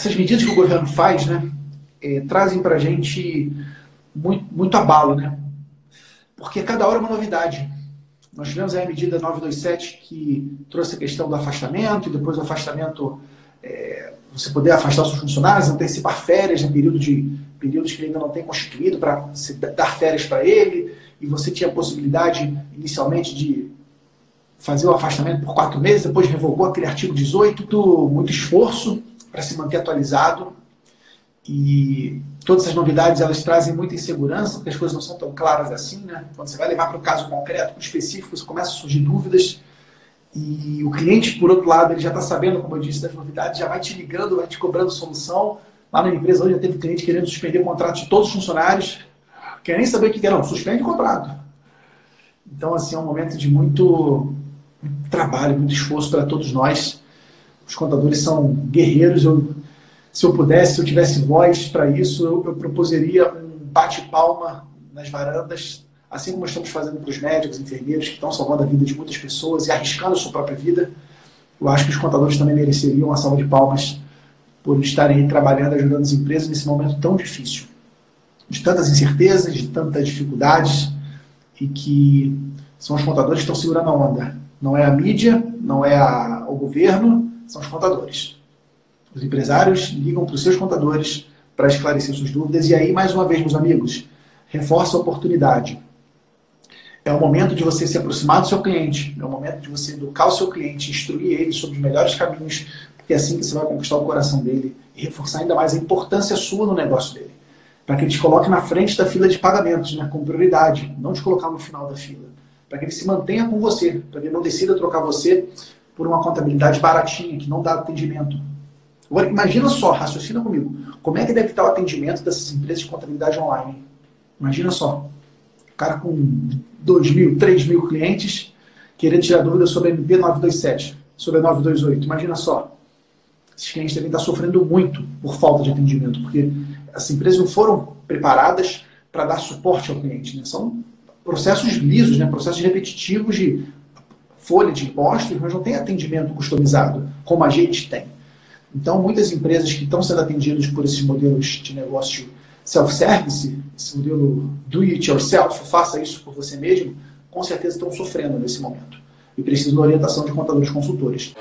essas medidas que o governo faz, né, é, trazem para a gente muito, muito abalo, né? Porque cada hora é uma novidade. Nós tivemos a medida 927 que trouxe a questão do afastamento, e depois o afastamento, é, você poder afastar seus funcionários, antecipar férias em período de, períodos que ele ainda não tem constituído para dar férias para ele, e você tinha a possibilidade inicialmente de fazer o afastamento por quatro meses, depois revogou aquele artigo 18, muito esforço para se manter atualizado. E todas as novidades elas trazem muita insegurança, porque as coisas não são tão claras assim, né? Quando você vai levar para o caso concreto, para específico, começa a surgir dúvidas. E o cliente, por outro lado, ele já está sabendo, como eu disse, das novidades, já vai te ligando, vai te cobrando solução. Lá na empresa hoje já teve cliente querendo suspender o contrato de todos os funcionários. Quer nem saber o que quer, não, suspende o contrato. Então, assim, é um momento de muito trabalho, muito esforço para todos nós. Os contadores são guerreiros. Eu, se eu pudesse, se eu tivesse voz para isso, eu, eu um bate-palma nas varandas, assim como estamos fazendo para os médicos, enfermeiros, que estão salvando a vida de muitas pessoas e arriscando a sua própria vida. Eu acho que os contadores também mereceriam uma salva de palmas por estarem trabalhando, ajudando as empresas nesse momento tão difícil, de tantas incertezas, de tantas dificuldades, e que são os contadores que estão segurando a onda. Não é a mídia, não é a, o governo, são os contadores. Os empresários ligam para os seus contadores para esclarecer suas dúvidas. E aí, mais uma vez, meus amigos, reforça a oportunidade. É o momento de você se aproximar do seu cliente, é o momento de você educar o seu cliente, instruir ele sobre os melhores caminhos, porque é assim que você vai conquistar o coração dele e reforçar ainda mais a importância sua no negócio dele. Para que ele te coloque na frente da fila de pagamentos, né, com prioridade, não te colocar no final da fila. Para que ele se mantenha com você, para que ele não decida trocar você por uma contabilidade baratinha, que não dá atendimento. Agora, imagina só, raciocina comigo, como é que deve estar o atendimento dessas empresas de contabilidade online? Imagina só, o cara com 2 mil, 3 mil clientes, querendo tirar dúvidas sobre a MP 927, sobre a 928. Imagina só, esses clientes devem estar sofrendo muito por falta de atendimento, porque as empresas não foram preparadas para dar suporte ao cliente. Né? São processos lisos, né? processos repetitivos de folha de impostos, mas não tem atendimento customizado, como a gente tem. Então, muitas empresas que estão sendo atendidas por esses modelos de negócio self-service, esse modelo do it yourself, faça isso por você mesmo, com certeza estão sofrendo nesse momento. E precisam da orientação de contadores consultores.